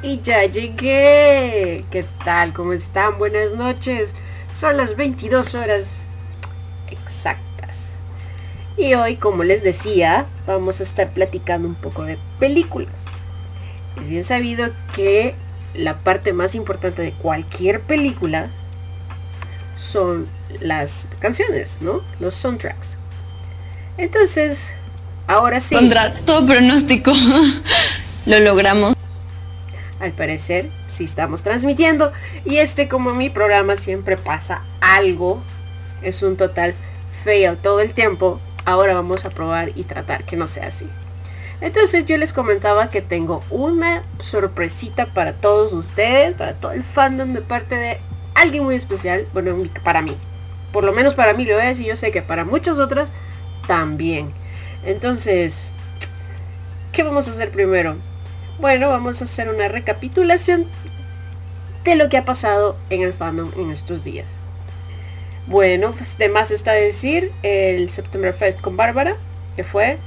Y ya llegué. ¿Qué tal? ¿Cómo están? Buenas noches. Son las 22 horas exactas. Y hoy, como les decía, vamos a estar platicando un poco de películas. Es bien sabido que la parte más importante de cualquier película son las canciones, ¿no? Los soundtracks. Entonces, ahora sí. Contra todo pronóstico, lo logramos. Al parecer, sí estamos transmitiendo. Y este, como mi programa siempre pasa algo, es un total fail todo el tiempo. Ahora vamos a probar y tratar que no sea así. Entonces yo les comentaba que tengo una sorpresita para todos ustedes, para todo el fandom de parte de alguien muy especial, bueno, para mí. Por lo menos para mí lo es y yo sé que para muchas otras también. Entonces, ¿qué vamos a hacer primero? Bueno, vamos a hacer una recapitulación de lo que ha pasado en el fandom en estos días. Bueno, pues de más está decir el September Fest con Bárbara, que fue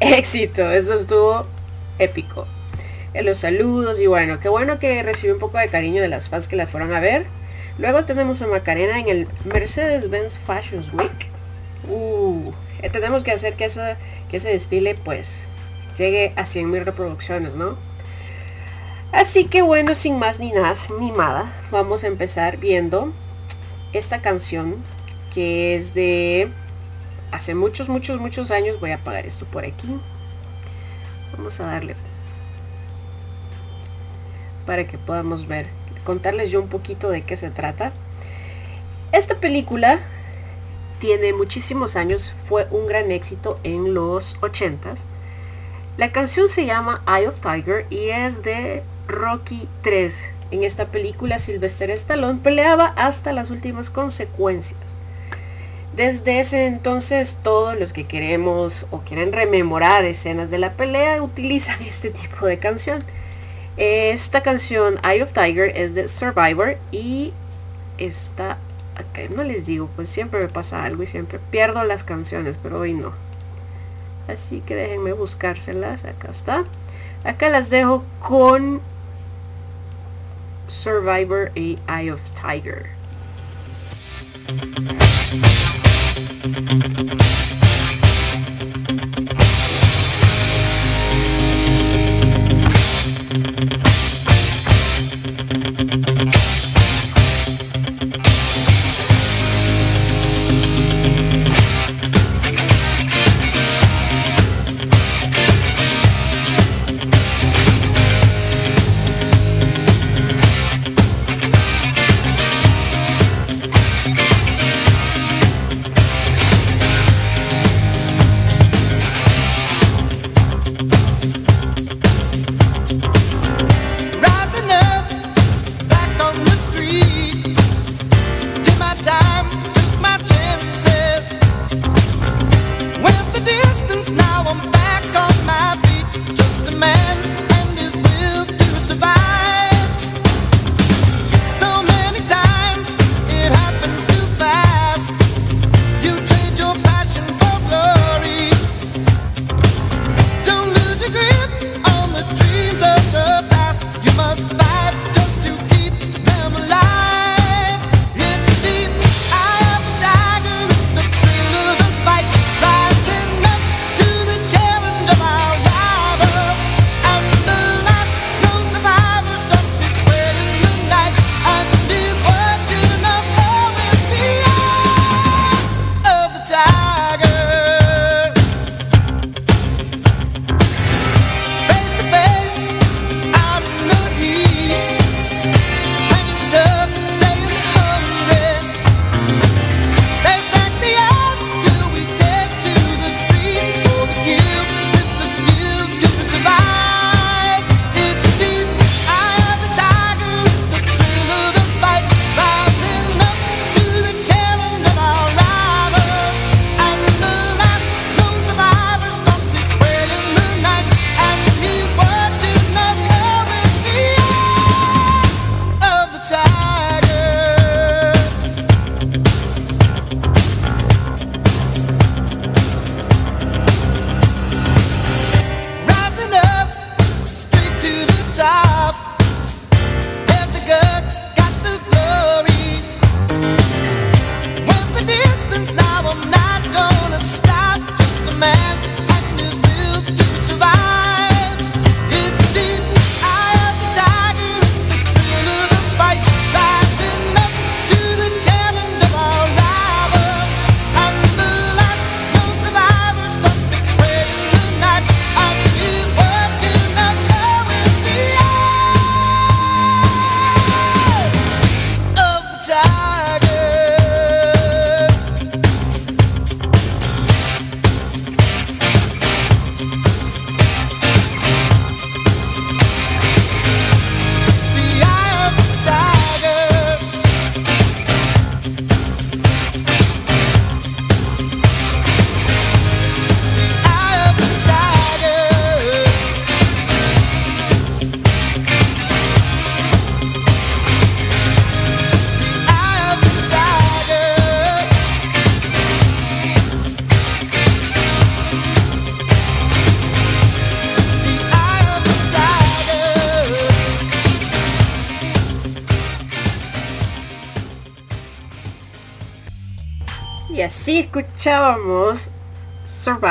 éxito, eso estuvo épico. En los saludos y bueno, qué bueno que recibió un poco de cariño de las fans que la fueron a ver. Luego tenemos a Macarena en el Mercedes-Benz Fashion Week. Uh, eh, tenemos que hacer que, que ese desfile pues llegue a 100.000 reproducciones, ¿no? Así que bueno, sin más ni nada, ni nada, vamos a empezar viendo esta canción que es de hace muchos, muchos, muchos años. Voy a apagar esto por aquí. Vamos a darle para que podamos ver, contarles yo un poquito de qué se trata. Esta película tiene muchísimos años, fue un gran éxito en los 80s. La canción se llama Eye of Tiger y es de Rocky 3. En esta película Sylvester Stallone peleaba hasta las últimas consecuencias. Desde ese entonces todos los que queremos o quieren rememorar escenas de la pelea utilizan este tipo de canción. Esta canción Eye of Tiger es de Survivor y está acá no les digo, pues siempre me pasa algo y siempre pierdo las canciones, pero hoy no. Así que déjenme buscárselas, acá está. Acá las dejo con Survivor y Eye of Tiger.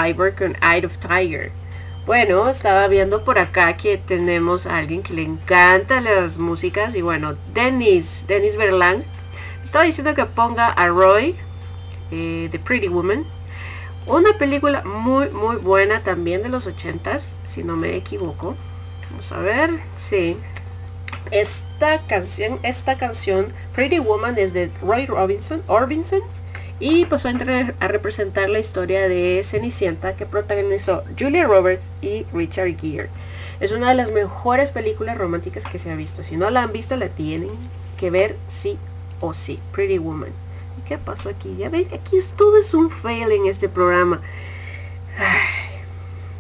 Survivor con Eye of Tiger. Bueno, estaba viendo por acá que tenemos a alguien que le encanta las músicas y bueno, Dennis, Dennis Berlán, estaba diciendo que ponga a Roy, eh, The Pretty Woman, una película muy muy buena también de los ochentas, si no me equivoco. Vamos a ver, sí. Esta canción, esta canción, Pretty Woman, es de Roy Robinson, Orbison y pasó a, entrar a representar la historia de Cenicienta que protagonizó Julia Roberts y Richard Gere. Es una de las mejores películas románticas que se ha visto. Si no la han visto, la tienen que ver sí o sí. Pretty Woman. ¿Qué pasó aquí? Ya ven, aquí todo es un fail en este programa.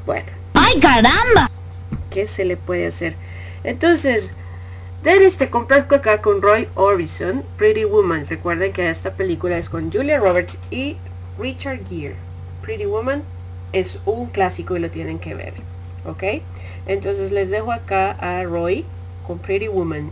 bueno. ¡Ay, caramba! ¿Qué se le puede hacer? Entonces, Dennis te complazco acá con Roy Orbison, Pretty Woman. Recuerden que esta película es con Julia Roberts y Richard Gere. Pretty Woman es un clásico y lo tienen que ver. ¿Ok? Entonces les dejo acá a Roy con Pretty Woman.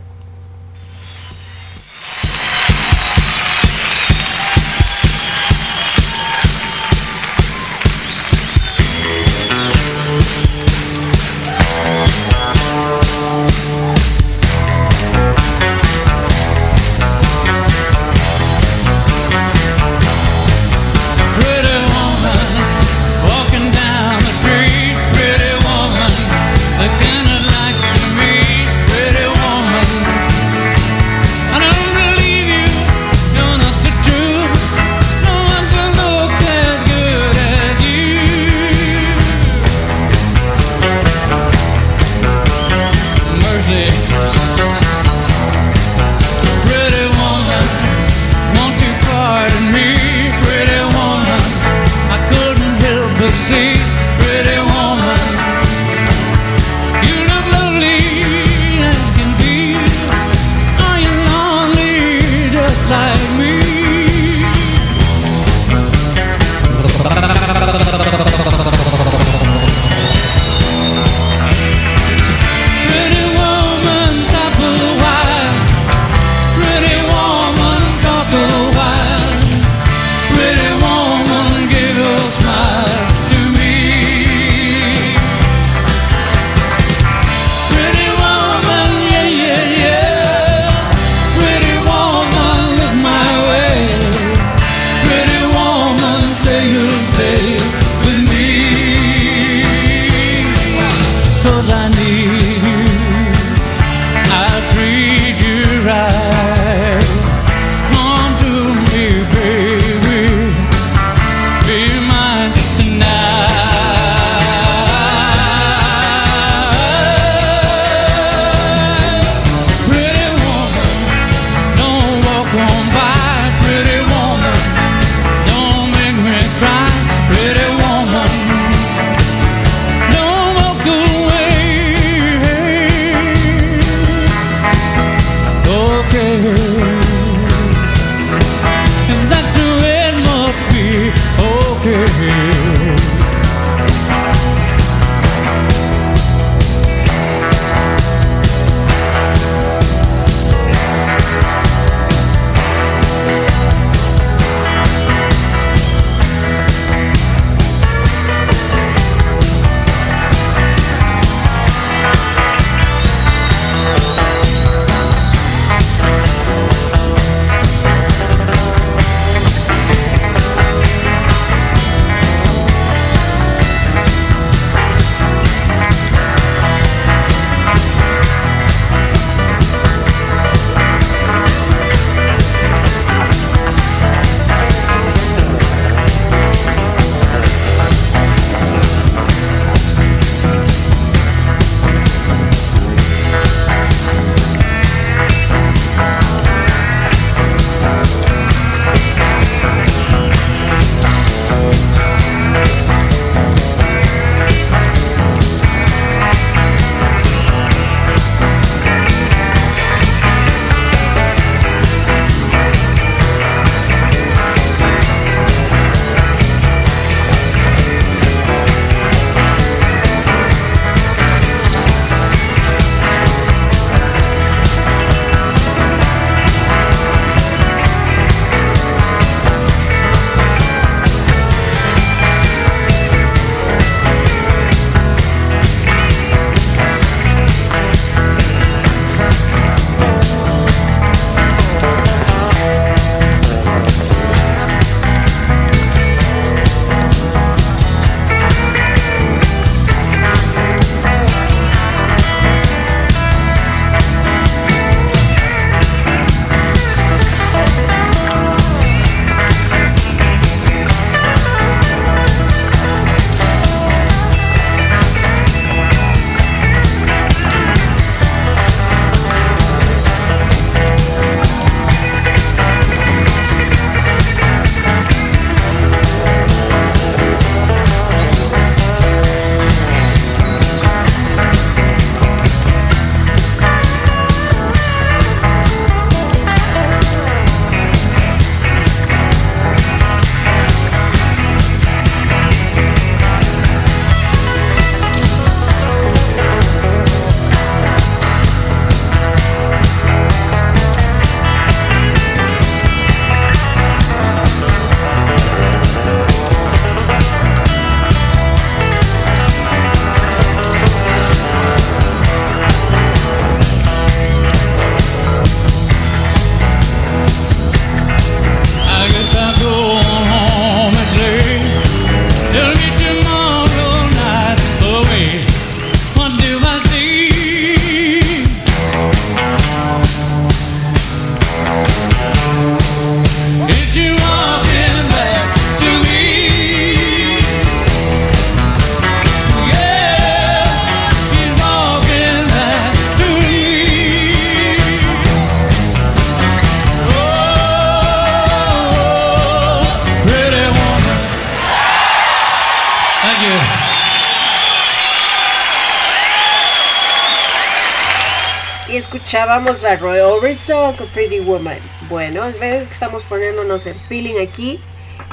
Escuchábamos a Roy Orbison con Pretty Woman. Bueno, es veces que estamos poniéndonos el feeling aquí.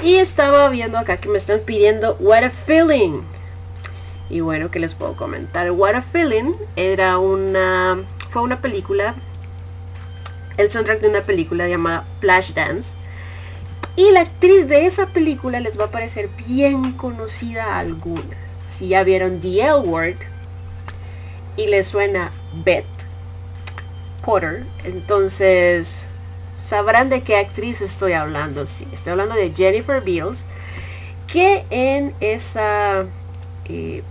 Y estaba viendo acá que me están pidiendo What a Feeling. Y bueno, ¿qué les puedo comentar? What a Feeling era una... Fue una película. El soundtrack de una película llamada Flashdance. Y la actriz de esa película les va a parecer bien conocida a algunas. Si ya vieron The L Word y les suena Beth Entonces sabrán de qué actriz estoy hablando. Sí, estoy hablando de Jennifer Beals, que en esa eh,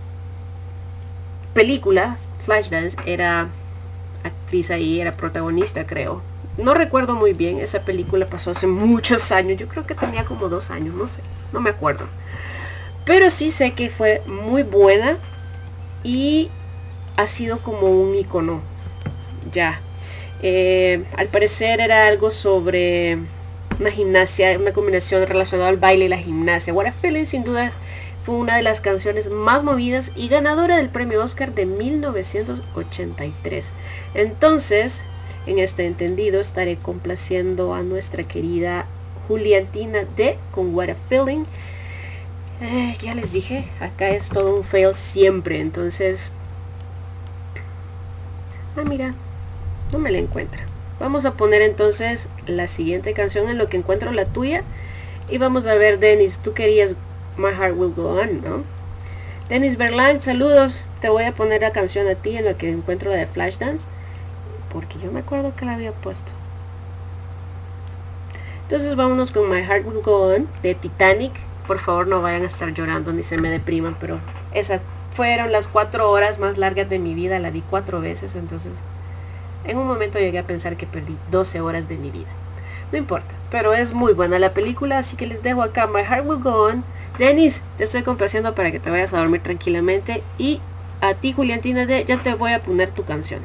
película, Flashdance, era actriz ahí, era protagonista, creo. No recuerdo muy bien, esa película pasó hace muchos años, yo creo que tenía como dos años, no sé, no me acuerdo. Pero sí sé que fue muy buena y ha sido como un icono ya eh, al parecer era algo sobre una gimnasia, una combinación relacionada al baile y la gimnasia. What a Feeling sin duda fue una de las canciones más movidas y ganadora del premio Oscar de 1983. Entonces, en este entendido estaré complaciendo a nuestra querida Juliantina D con What a Feeling. Eh, ya les dije, acá es todo un fail siempre, entonces... Ah, mira, no me la encuentra. Vamos a poner entonces la siguiente canción en lo que encuentro la tuya. Y vamos a ver, Dennis, tú querías My Heart Will Go On, ¿no? Dennis Berland, saludos. Te voy a poner la canción a ti en lo que encuentro la de Flashdance. Porque yo me acuerdo que la había puesto. Entonces vámonos con My Heart Will Go On de Titanic. Por favor no vayan a estar llorando ni se me depriman, pero esas fueron las cuatro horas más largas de mi vida. La vi cuatro veces, entonces en un momento llegué a pensar que perdí 12 horas de mi vida. No importa, pero es muy buena la película, así que les dejo acá My Heart Will Go On. Denis, te estoy complaciendo para que te vayas a dormir tranquilamente. Y a ti, Juliantina, de, ya te voy a poner tu canción.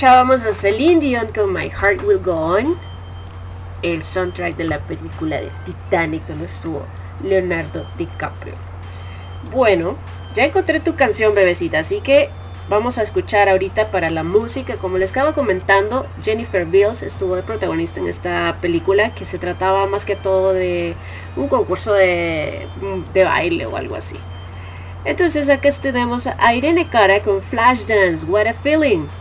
Escuchábamos a Celine Dion con My Heart Will Go On, el soundtrack de la película de Titanic donde estuvo Leonardo DiCaprio. Bueno, ya encontré tu canción, bebecita, así que vamos a escuchar ahorita para la música. Como les estaba comentando, Jennifer Bills estuvo de protagonista en esta película que se trataba más que todo de un concurso de, de baile o algo así. Entonces acá tenemos a Irene Cara con Flashdance, What a Feeling.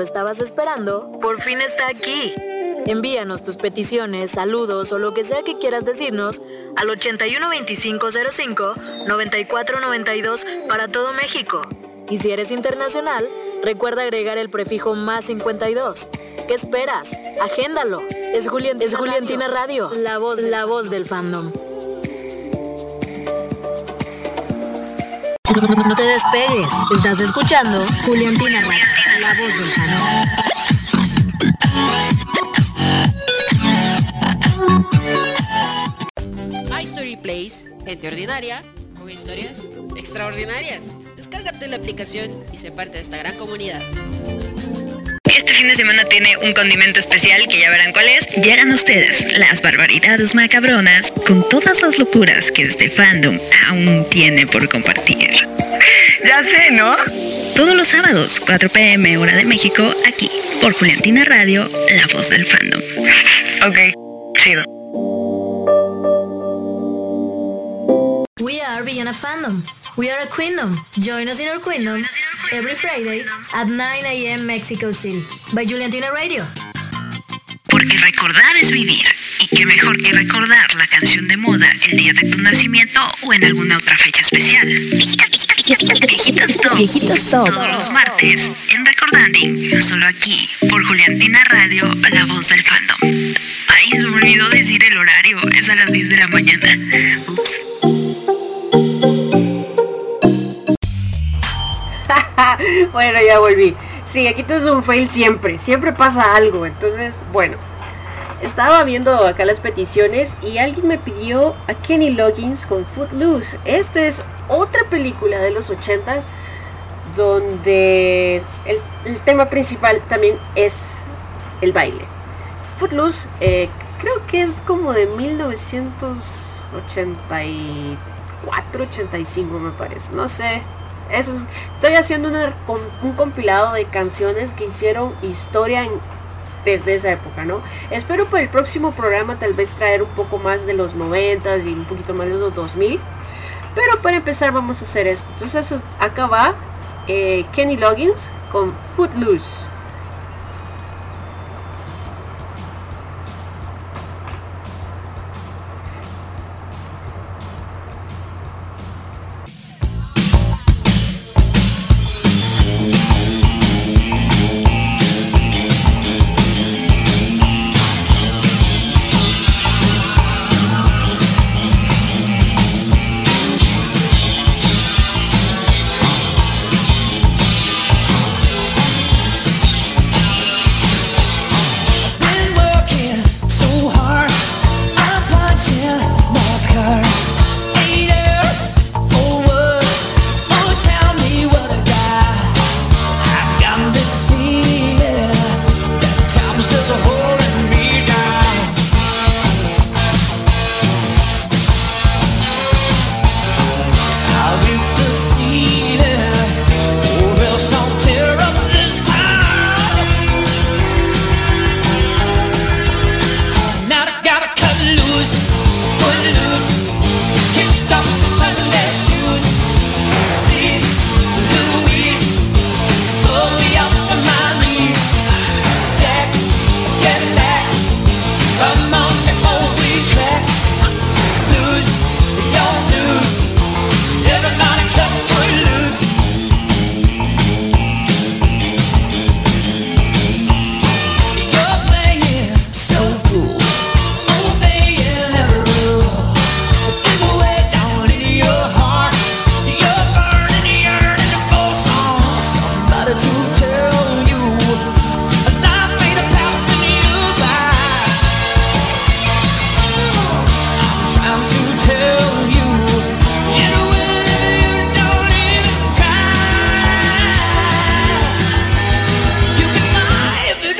Estabas esperando, por fin está aquí. Envíanos tus peticiones, saludos o lo que sea que quieras decirnos al 812505 9492 para todo México. Y si eres internacional, recuerda agregar el prefijo más 52. ¿Qué esperas? Agéndalo. Es, Julián, es Juliantina Radio, la voz, la voz del fandom. No te despegues. Estás escuchando Juliantina Radio, la voz del canal. My Story Place, gente ordinaria, con historias extraordinarias. Descárgate la aplicación y sé parte de esta gran comunidad. Este fin de semana tiene un condimento especial que ya verán cuál es. Llegan ustedes las barbaridades macabronas con todas las locuras que este fandom aún tiene por compartir. Ya sé, ¿no? Todos los sábados, 4 pm hora de México, aquí, por Juliantina Radio, la voz del fandom. Ok, chido. We are Villana Fandom. We are a queendom. Join us in our queendom every Friday at 9 a.m. Mexico City by Juliantina Radio. Porque recordar es vivir. Y qué mejor que recordar la canción de moda el día de tu nacimiento o en alguna otra fecha especial. Viejitas, viejitas, viejitas, top. Viejitas top. Todos los martes en Recordanding. Solo aquí, por Juliantina Radio, la voz del fandom. Ay, se me olvidó decir el horario. Es a las 10 de la mañana. Ups. bueno, ya volví. Sí, aquí todo es un fail siempre. Siempre pasa algo. Entonces, bueno. Estaba viendo acá las peticiones y alguien me pidió a Kenny Loggins con Footloose. Esta es otra película de los 80s donde el, el tema principal también es el baile. Footloose eh, creo que es como de 1984, 85 me parece. No sé. Estoy haciendo un compilado de canciones que hicieron historia desde esa época, ¿no? Espero para el próximo programa tal vez traer un poco más de los 90 y un poquito más de los 2000. Pero para empezar vamos a hacer esto. Entonces acá va eh, Kenny Loggins con. Footloose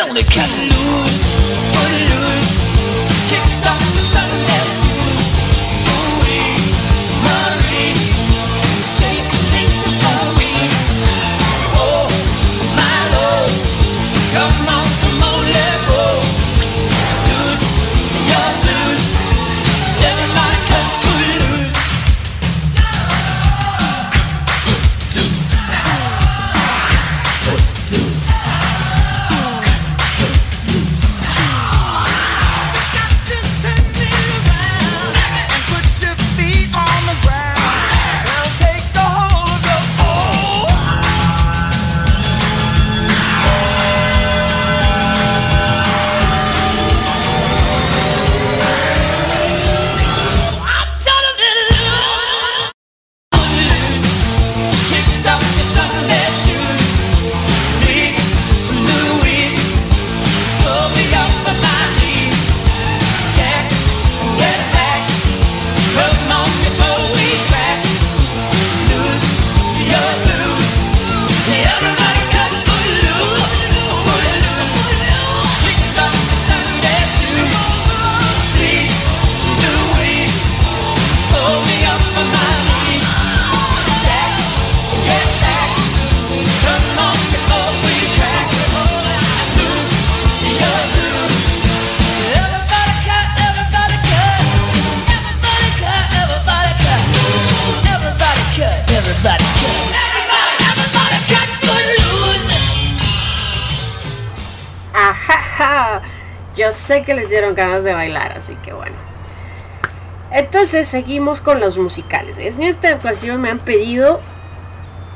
On can. Seguimos con los musicales. En esta ocasión me han pedido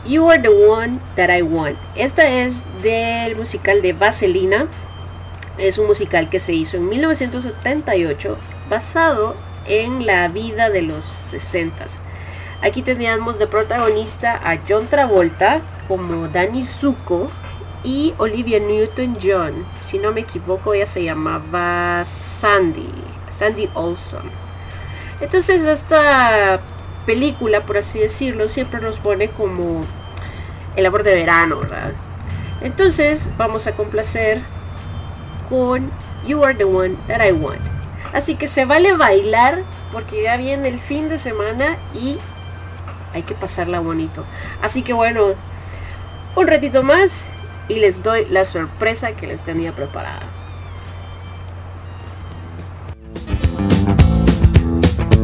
You Are the One That I Want. Esta es del musical de Vaselina. Es un musical que se hizo en 1978 basado en la vida de los 60. Aquí teníamos de protagonista a John Travolta como Danny Zuko y Olivia Newton-John. Si no me equivoco, ella se llamaba Sandy, Sandy Olson. Entonces esta película, por así decirlo, siempre nos pone como el amor de verano, ¿verdad? Entonces vamos a complacer con You Are the One That I Want. Así que se vale bailar porque ya viene el fin de semana y hay que pasarla bonito. Así que bueno, un ratito más y les doy la sorpresa que les tenía preparada.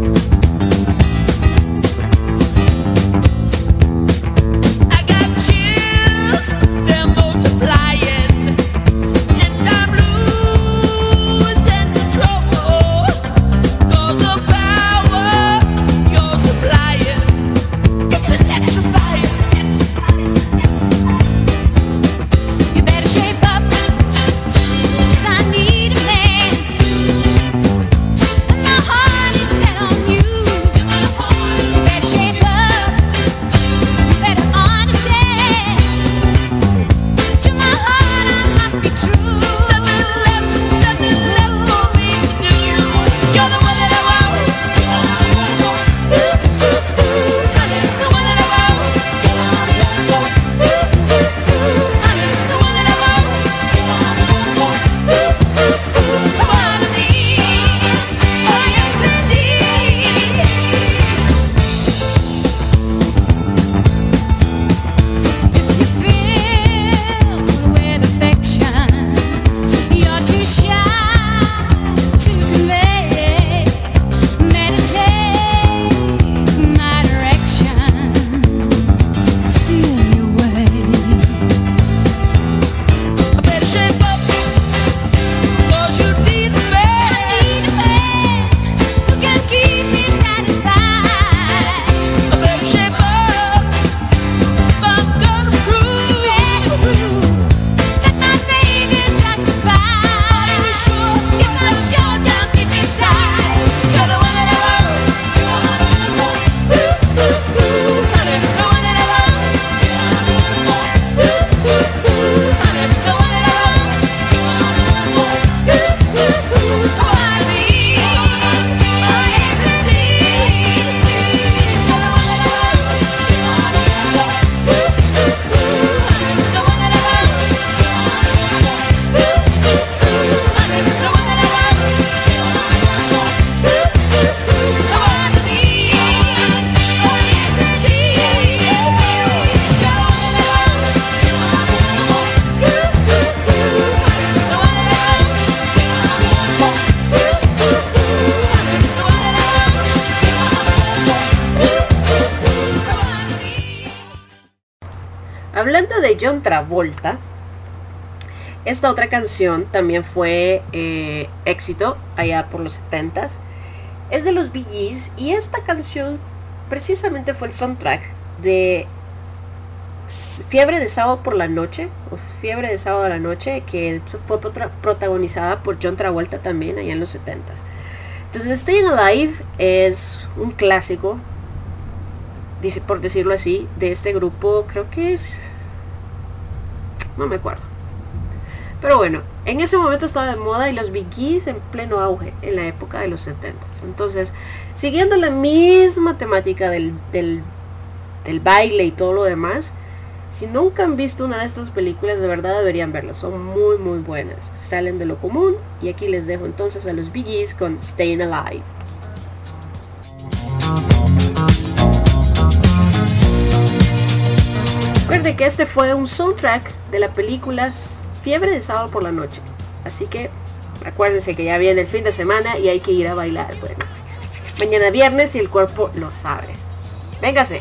Bye. John Travolta. Esta otra canción también fue eh, éxito allá por los 70s. Es de los Bee Gees y esta canción precisamente fue el soundtrack de Fiebre de sábado por la noche, o Fiebre de sábado a la noche, que fue protagonizada por John Travolta también allá en los 70s. Entonces Staying Alive es un clásico, dice, por decirlo así, de este grupo, creo que es no me acuerdo. Pero bueno, en ese momento estaba de moda y los bikis en pleno auge en la época de los 70. Entonces, siguiendo la misma temática del, del, del, baile y todo lo demás, si nunca han visto una de estas películas, de verdad deberían verlas. Son muy, muy buenas. Salen de lo común y aquí les dejo entonces a los biggies con Staying Alive. Recuerde que este fue un soundtrack de la película Fiebre de sábado por la noche. Así que acuérdense que ya viene el fin de semana y hay que ir a bailar. Bueno, mañana viernes y el cuerpo lo sabe. Véngase.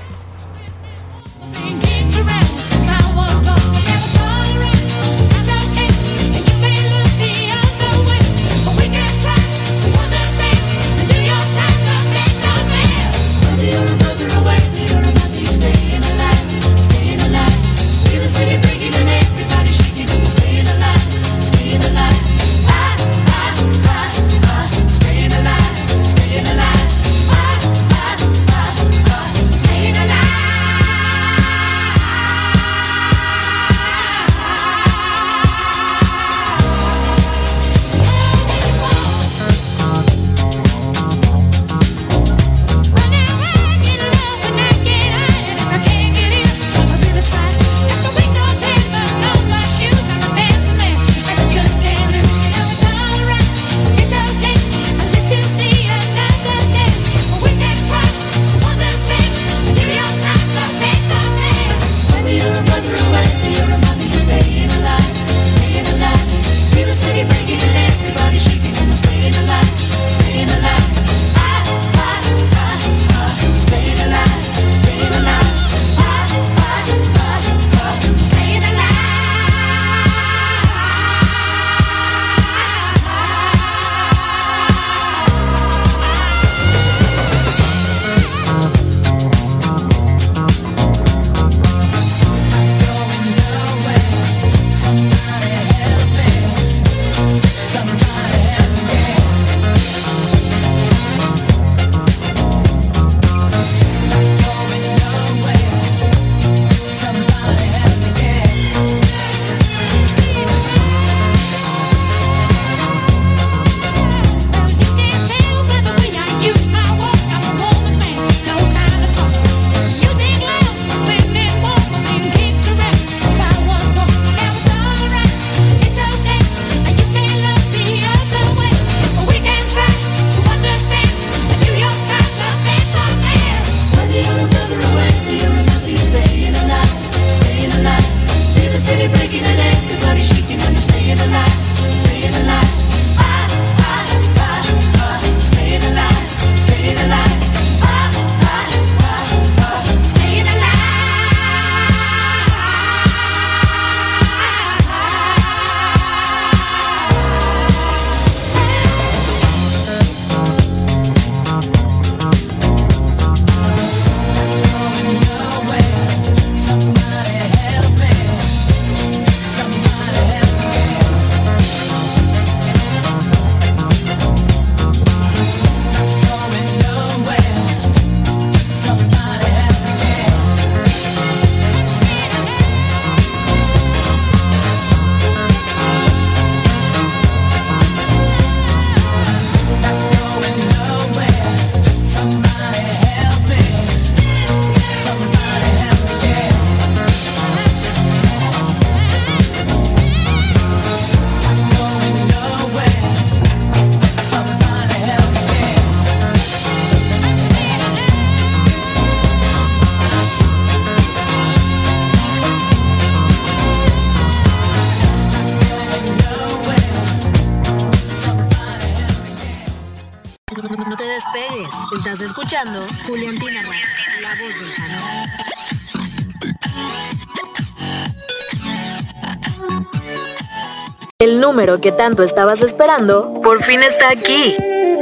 Número que tanto estabas esperando por fin está aquí.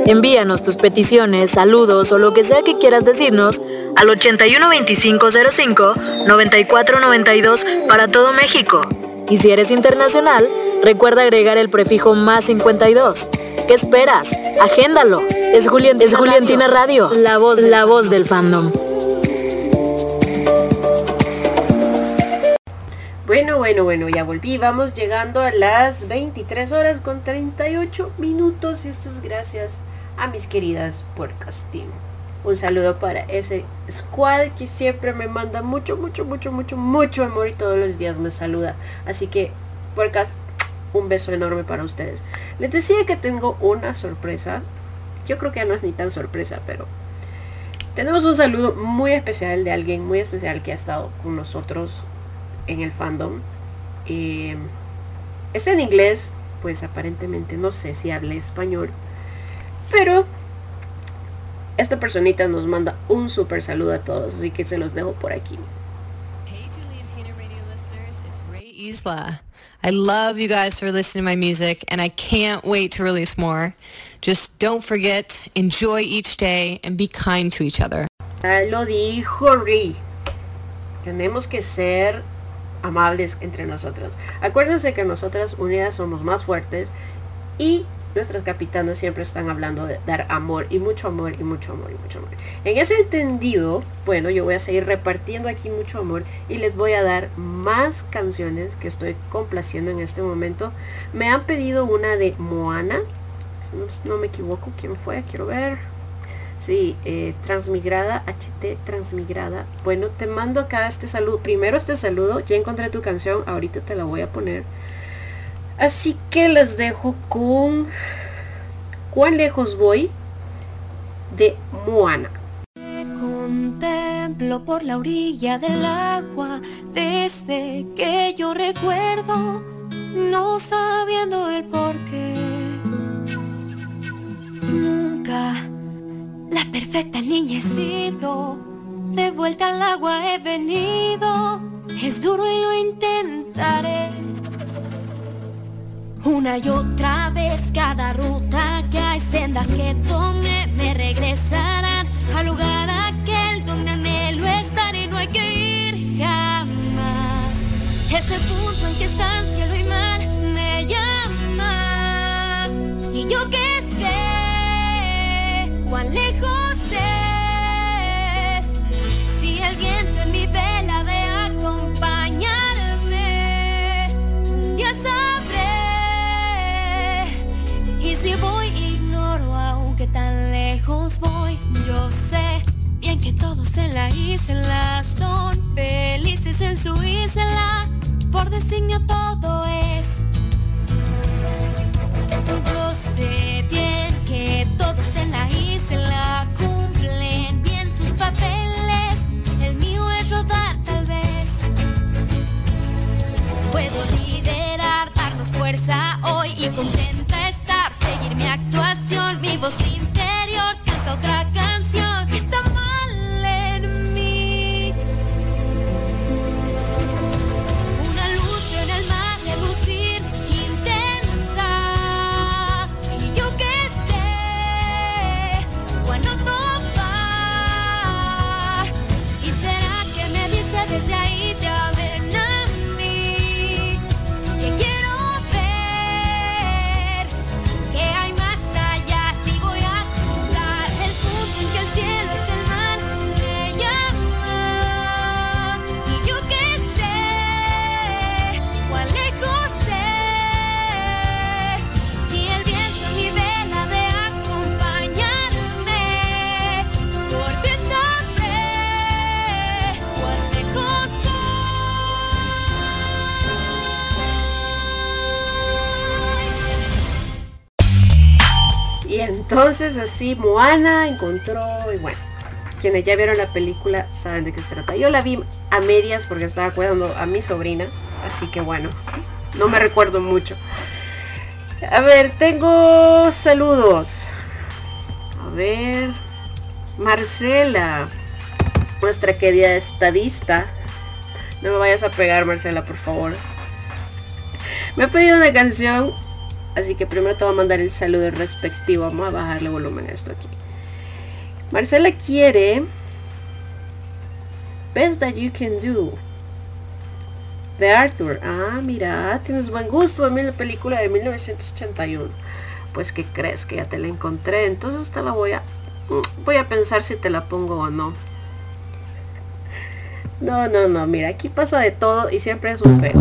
Envíanos tus peticiones, saludos o lo que sea que quieras decirnos al 812505 9492 para todo México. Y si eres internacional, recuerda agregar el prefijo más 52. ¿Qué esperas? Agéndalo. Es, Julián, es Juliantina Radio, la voz, la voz del fandom. Bueno, bueno, bueno, ya volví. Vamos llegando a las 23 horas con 38 minutos. Y esto es gracias a mis queridas podcasting. Un saludo para ese squad que siempre me manda mucho, mucho, mucho, mucho, mucho amor y todos los días me saluda. Así que, puercas, un beso enorme para ustedes. Les decía que tengo una sorpresa. Yo creo que ya no es ni tan sorpresa, pero tenemos un saludo muy especial de alguien muy especial que ha estado con nosotros en el fandom. Eh, es en inglés, pues aparentemente no sé si hable español. Pero esta personita nos manda un super saludo a todos, así que se los dejo por aquí. Hey Juliantina Radio listeners, it's Ray Isla. I love you guys for listening to my music and I can't wait to release more. Just don't forget, enjoy each day and be kind to each other. Lo dijo Ray. Tenemos que ser amables entre nosotros. Acuérdense que nosotras unidas somos más fuertes y nuestras capitanas siempre están hablando de dar amor y mucho amor y mucho amor y mucho amor. En ese entendido, bueno, yo voy a seguir repartiendo aquí mucho amor y les voy a dar más canciones que estoy complaciendo en este momento. Me han pedido una de Moana, no, me equivoco, ¿quién fue? Quiero ver. Sí, eh, transmigrada, HT transmigrada. Bueno, te mando acá este saludo. Primero este saludo, ya encontré tu canción, ahorita te la voy a poner. Así que les dejo con ¿Cuán lejos voy? de Moana. Contemplo por la orilla del agua desde que yo recuerdo, no sabiendo el por qué. Nunca la perfecta niña he sido, de vuelta al agua he venido, es duro y lo intentaré. Una y otra vez cada ruta que hay sendas que tome me regresarán al lugar aquel donde anhelo estar y no hay que ir jamás. Ese punto en que están cuán lejos es. Si el viento en mi vela de acompañarme ya sabré. Y si voy ignoro aunque tan lejos voy yo sé bien que todos en la isla son felices en su isla. Por designio todo es. Yo sé bien voz interior canta otra entonces así Moana encontró, y bueno, quienes ya vieron la película saben de qué se trata. Yo la vi a medias porque estaba cuidando a mi sobrina, así que bueno, no me recuerdo mucho. A ver, tengo saludos. A ver. Marcela, nuestra querida estadista. No me vayas a pegar, Marcela, por favor. Me ha pedido una canción, así que primero te voy a mandar el saludo respectivo. Vamos a bajarle volumen a esto aquí. Marcela quiere Best That You Can Do de Arthur. Ah, mira, tienes buen gusto de la película de 1981. Pues que crees que ya te la encontré, entonces te la voy a mm, voy a pensar si te la pongo o no. No, no, no, mira, aquí pasa de todo y siempre es un feo.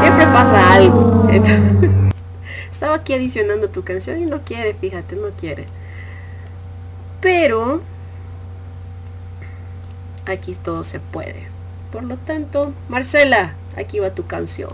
Siempre pasa algo. estaba aquí adicionando tu canción y no quiere, fíjate, no quiere. Pero aquí todo se puede. Por lo tanto, Marcela, aquí va tu canción.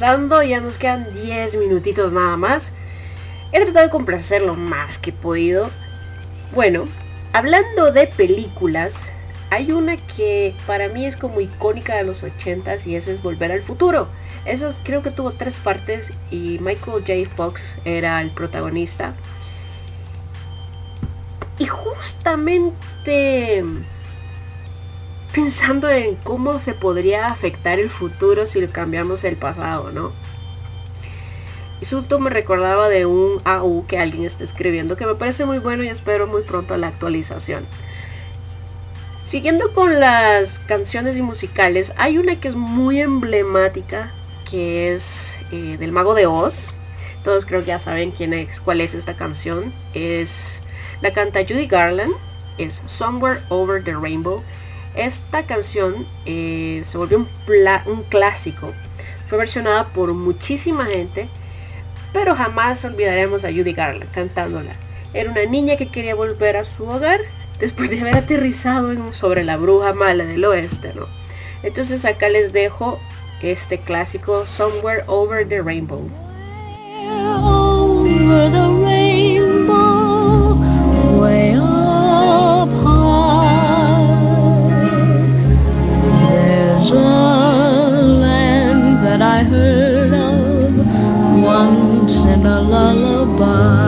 Ya nos quedan 10 minutitos nada más. He tratado de complacer lo más que he podido. Bueno, hablando de películas, hay una que para mí es como icónica de los 80s y esa es Volver al Futuro. Esa creo que tuvo tres partes y Michael J. Fox era el protagonista. Y justamente pensando en cómo se podría afectar el futuro si cambiamos el pasado, ¿no? Y justo me recordaba de un AU que alguien está escribiendo que me parece muy bueno y espero muy pronto la actualización. Siguiendo con las canciones y musicales, hay una que es muy emblemática, que es eh, del Mago de Oz. Todos creo que ya saben quién es, cuál es esta canción. Es la canta Judy Garland, es Somewhere Over the Rainbow. Esta canción eh, se volvió un, clásico. Fue versionada por muchísima gente pero jamás olvidaremos a Judy Garland cantándola. Era una niña que quería volver a su hogar después de haber aterrizado sobre la bruja mala del oeste. Entonces acá les dejo este clásico Somewhere Over the Rainbow. I heard of once in a lullaby.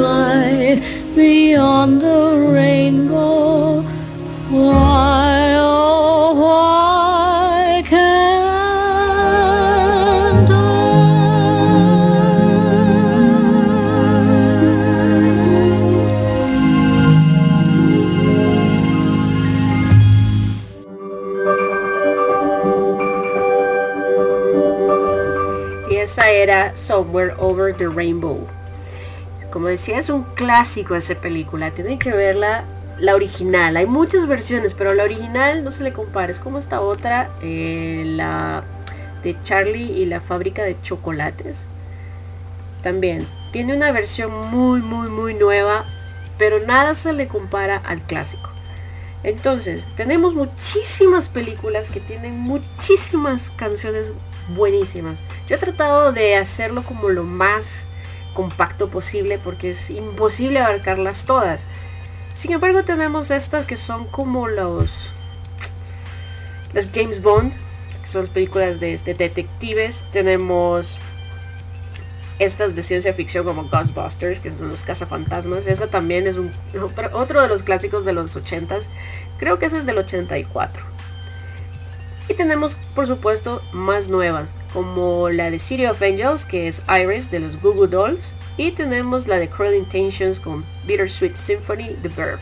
fly beyond the rainbow, why, oh, why can't Y esa era Somewhere Over the Rainbow. Como decía, es un clásico esa película. Tienen que verla, la original. Hay muchas versiones, pero la original no se le compara. Es como esta otra, eh, la de Charlie y la fábrica de chocolates. También tiene una versión muy, muy, muy nueva, pero nada se le compara al clásico. Entonces, tenemos muchísimas películas que tienen muchísimas canciones buenísimas. Yo he tratado de hacerlo como lo más compacto posible porque es imposible abarcarlas todas. Sin embargo, tenemos estas que son como los los James Bond, que son películas de, de detectives. Tenemos estas de ciencia ficción como Ghostbusters, que son los cazafantasmas. Esta también es un, otro, otro de los clásicos de los 80s. Creo que ese es del 84. Y tenemos, por supuesto, más nuevas, como la de City of Angels, que es Iris de los Google Dolls. Y tenemos la de Cruel Intentions con Bittersweet Symphony, The Verb.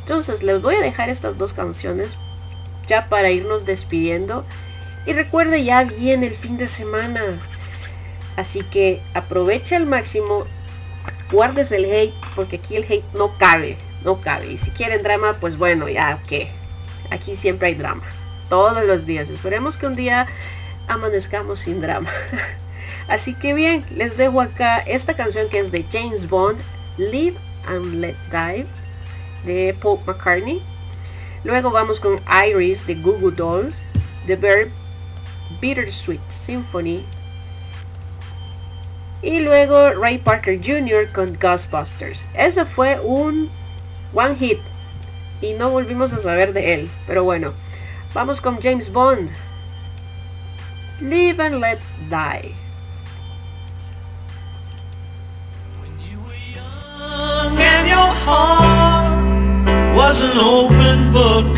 Entonces, les voy a dejar estas dos canciones ya para irnos despidiendo. Y recuerde, ya viene el fin de semana. Así que aproveche al máximo, guardes el hate, porque aquí el hate no cabe, no cabe. Y si quieren drama, pues bueno, ya que aquí siempre hay drama, todos los días. Esperemos que un día amanezcamos sin drama. Así que bien, les dejo acá esta canción que es de James Bond, Live and Let Die, de Paul McCartney. Luego vamos con Iris de Goo Goo Dolls, The Very Bittersweet Symphony. Y luego Ray Parker Jr. con Ghostbusters. Ese fue un one hit y no volvimos a saber de él. Pero bueno, vamos con James Bond. Live and Let Die. When you were young and your heart was an open book.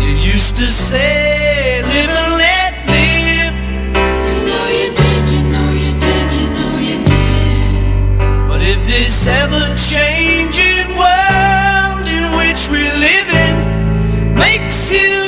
You used to say, live and let live. You know you did, you know you did, you know you did. But if this ever changing world in which we're living makes you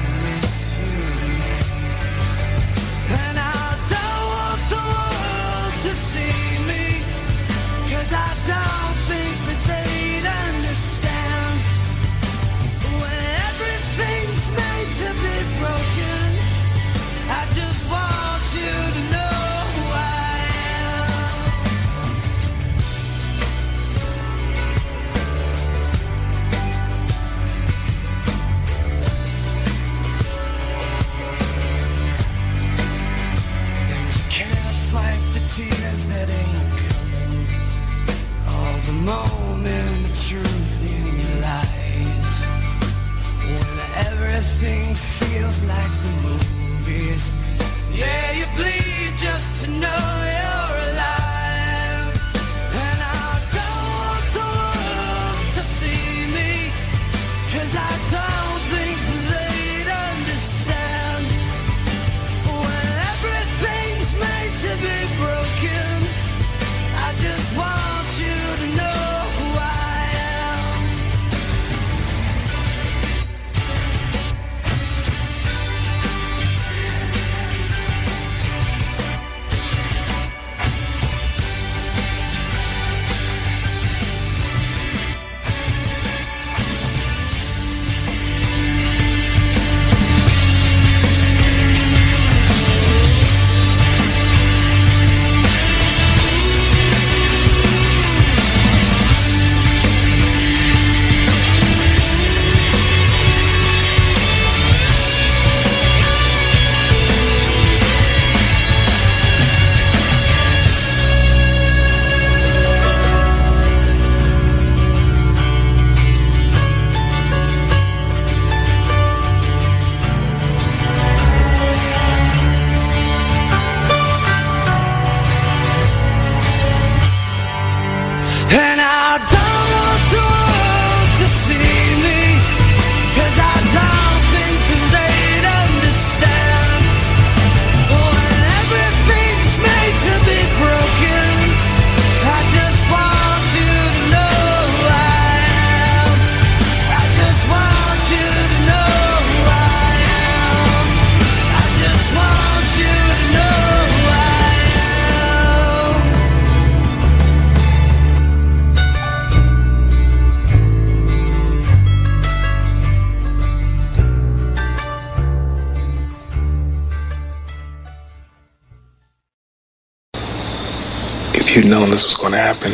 going to happen.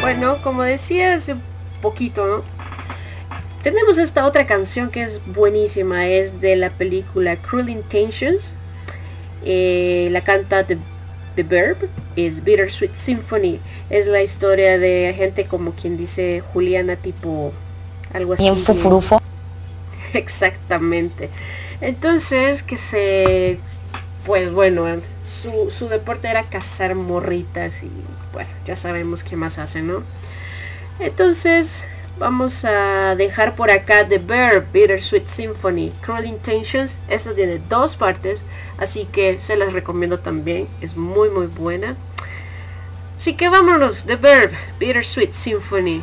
Bueno, como decía hace poquito, ¿no? Tenemos esta otra canción que es buenísima, es de la película Cruel Intentions. Eh, la canta The, The Verb, es Bittersweet Symphony. Es la historia de gente como quien dice Juliana, tipo algo así. Bien fufurufo. Exactamente. Entonces, que se pues bueno, eh, su, su deporte era cazar morritas y bueno, ya sabemos qué más hace, ¿no? Entonces, vamos a dejar por acá The Bear, Bittersweet Symphony, Cruel Intentions. Esta tiene dos partes, así que se las recomiendo también. Es muy, muy buena. Así que vámonos, The Verb, Bittersweet Symphony.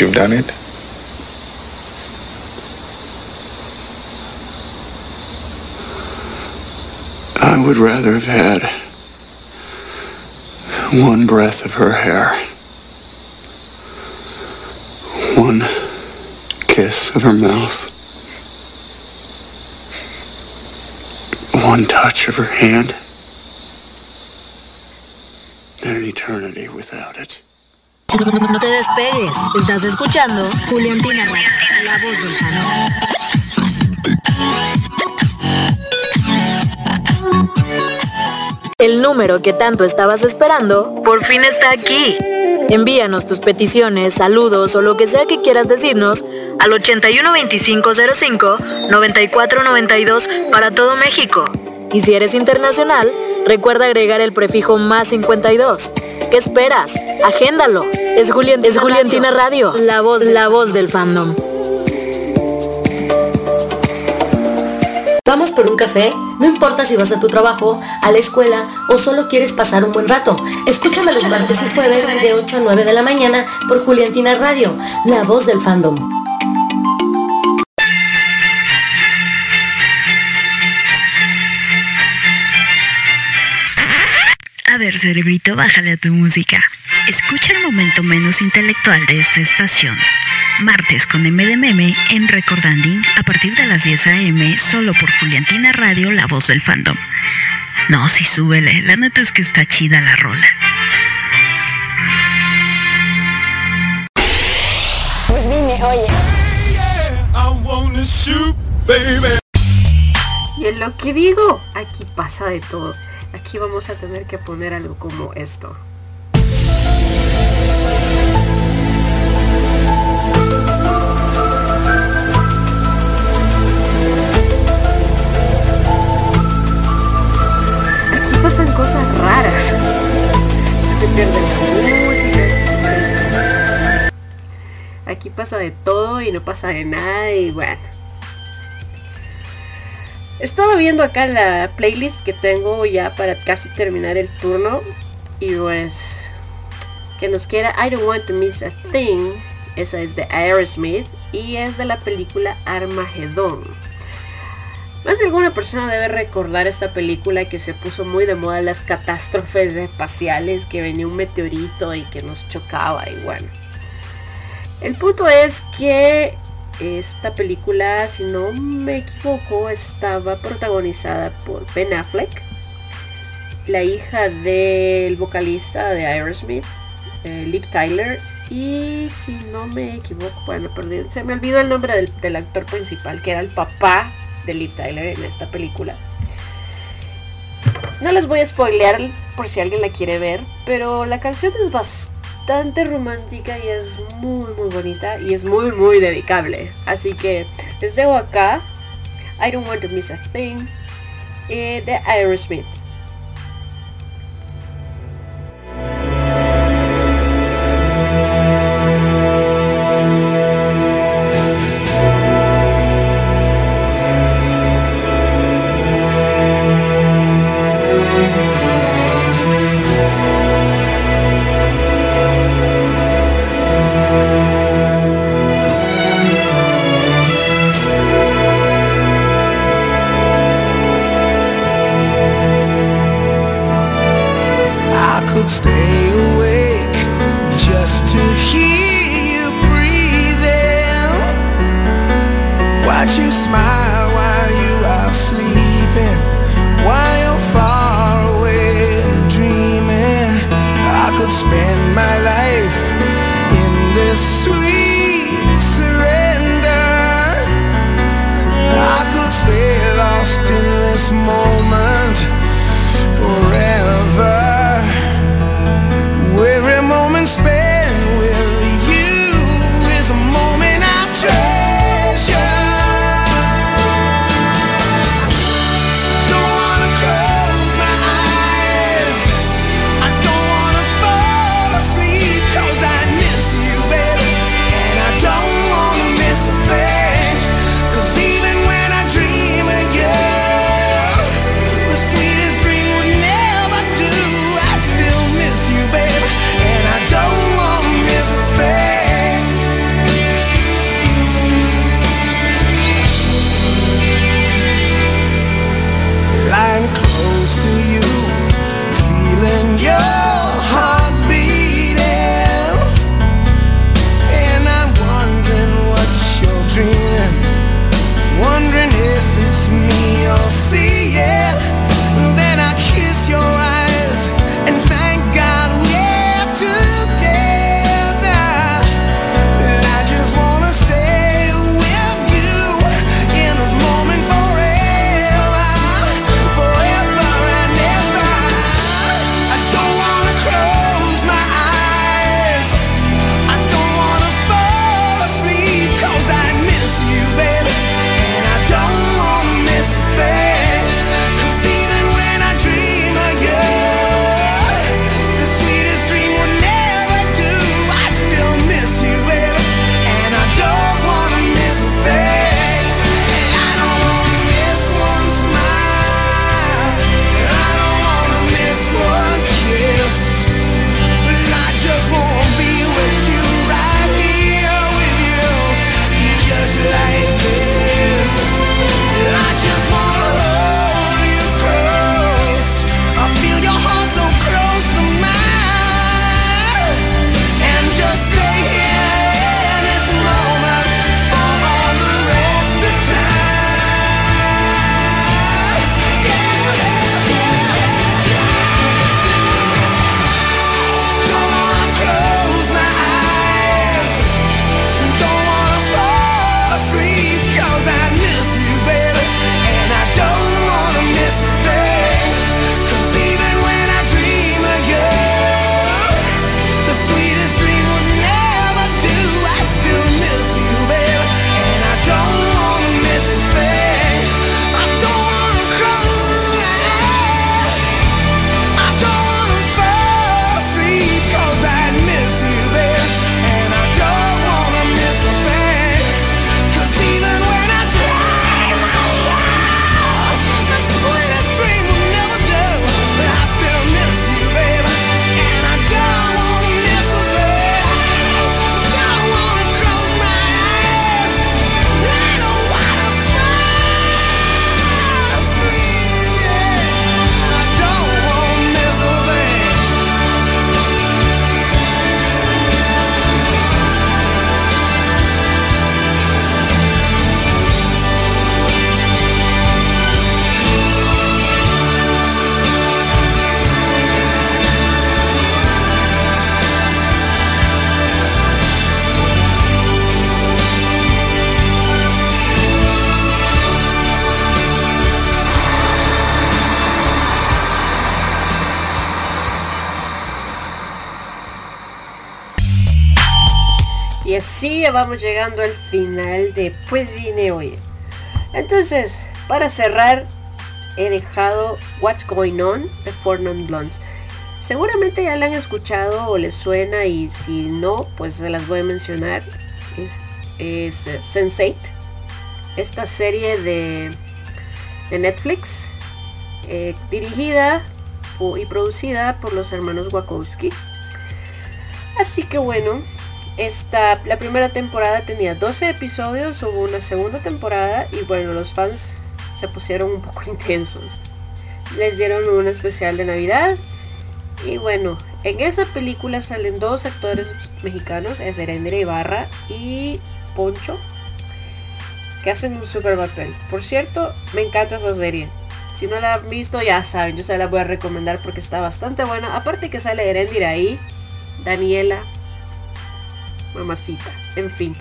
Would you have done it? I would rather have had one breath of her hair, one kiss of her mouth, one touch of her hand, than an eternity without it. No te despegues. Estás escuchando Juliantina la voz del. El número que tanto estabas esperando por fin está aquí. Envíanos tus peticiones, saludos o lo que sea que quieras decirnos al 812505 9492 para todo México. Y si eres internacional, recuerda agregar el prefijo más 52. ¿Qué esperas? Agéndalo. Es, Julián, es Juliantina Radio, la voz, la voz del fandom. Vamos por un café, no importa si vas a tu trabajo, a la escuela o solo quieres pasar un buen rato. Escúchame los martes y jueves de 8 a 9 de la mañana por Juliantina Radio, la voz del fandom. Ver, cerebrito, bájale a tu música. Escucha el momento menos intelectual de esta estación. Martes con M de Meme en Recordanding a partir de las 10 a.m. solo por Juliantina Radio, la voz del fandom. No, sí, súbele. La neta es que está chida la rola. Pues dime, oye. lo que digo, aquí pasa de todo. Aquí vamos a tener que poner algo como esto. Aquí pasan cosas raras. Se te pierde la música. Aquí pasa de todo y no pasa de nada y bueno. Estaba viendo acá la playlist que tengo ya para casi terminar el turno. Y pues que nos quiera I Don't Want to Miss a Thing. Esa es de Aerosmith y es de la película Armagedón. Más de alguna persona debe recordar esta película que se puso muy de moda las catástrofes espaciales, que venía un meteorito y que nos chocaba y bueno. El punto es que esta película, si no me equivoco, estaba protagonizada por Ben Affleck, la hija del vocalista de Aerosmith, eh, Tyler, y si no me equivoco, bueno, perdí, se me olvidó el nombre del, del actor principal, que era el papá de Liv Tyler en esta película. No les voy a spoilear por si alguien la quiere ver, pero la canción es bastante romántica y es muy muy bonita y es muy muy dedicable. Así que les dejo acá I Don't Want to Miss a Thing eh, de Aerosmith. you smile. Vamos llegando al final de Pues vine hoy. Entonces, para cerrar, he dejado What's Going On de Four Non Blondes. Seguramente ya la han escuchado o les suena y si no, pues se las voy a mencionar. Es, es Sense8. Esta serie de, de Netflix eh, dirigida y producida por los hermanos Wachowski. Así que bueno, esta, la primera temporada tenía 12 episodios, hubo una segunda temporada y bueno, los fans se pusieron un poco intensos. Les dieron un especial de Navidad y bueno, en esa película salen dos actores mexicanos, es Erendira Ibarra y Poncho, que hacen un super papel. Por cierto, me encanta esa serie. Si no la han visto, ya saben, yo se la voy a recomendar porque está bastante buena. Aparte que sale Erendira ahí, Daniela, mamacita, en fin.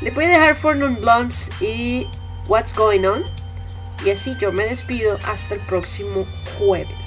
Le voy a dejar For Non Blondes y What's Going On. Y así yo me despido hasta el próximo jueves.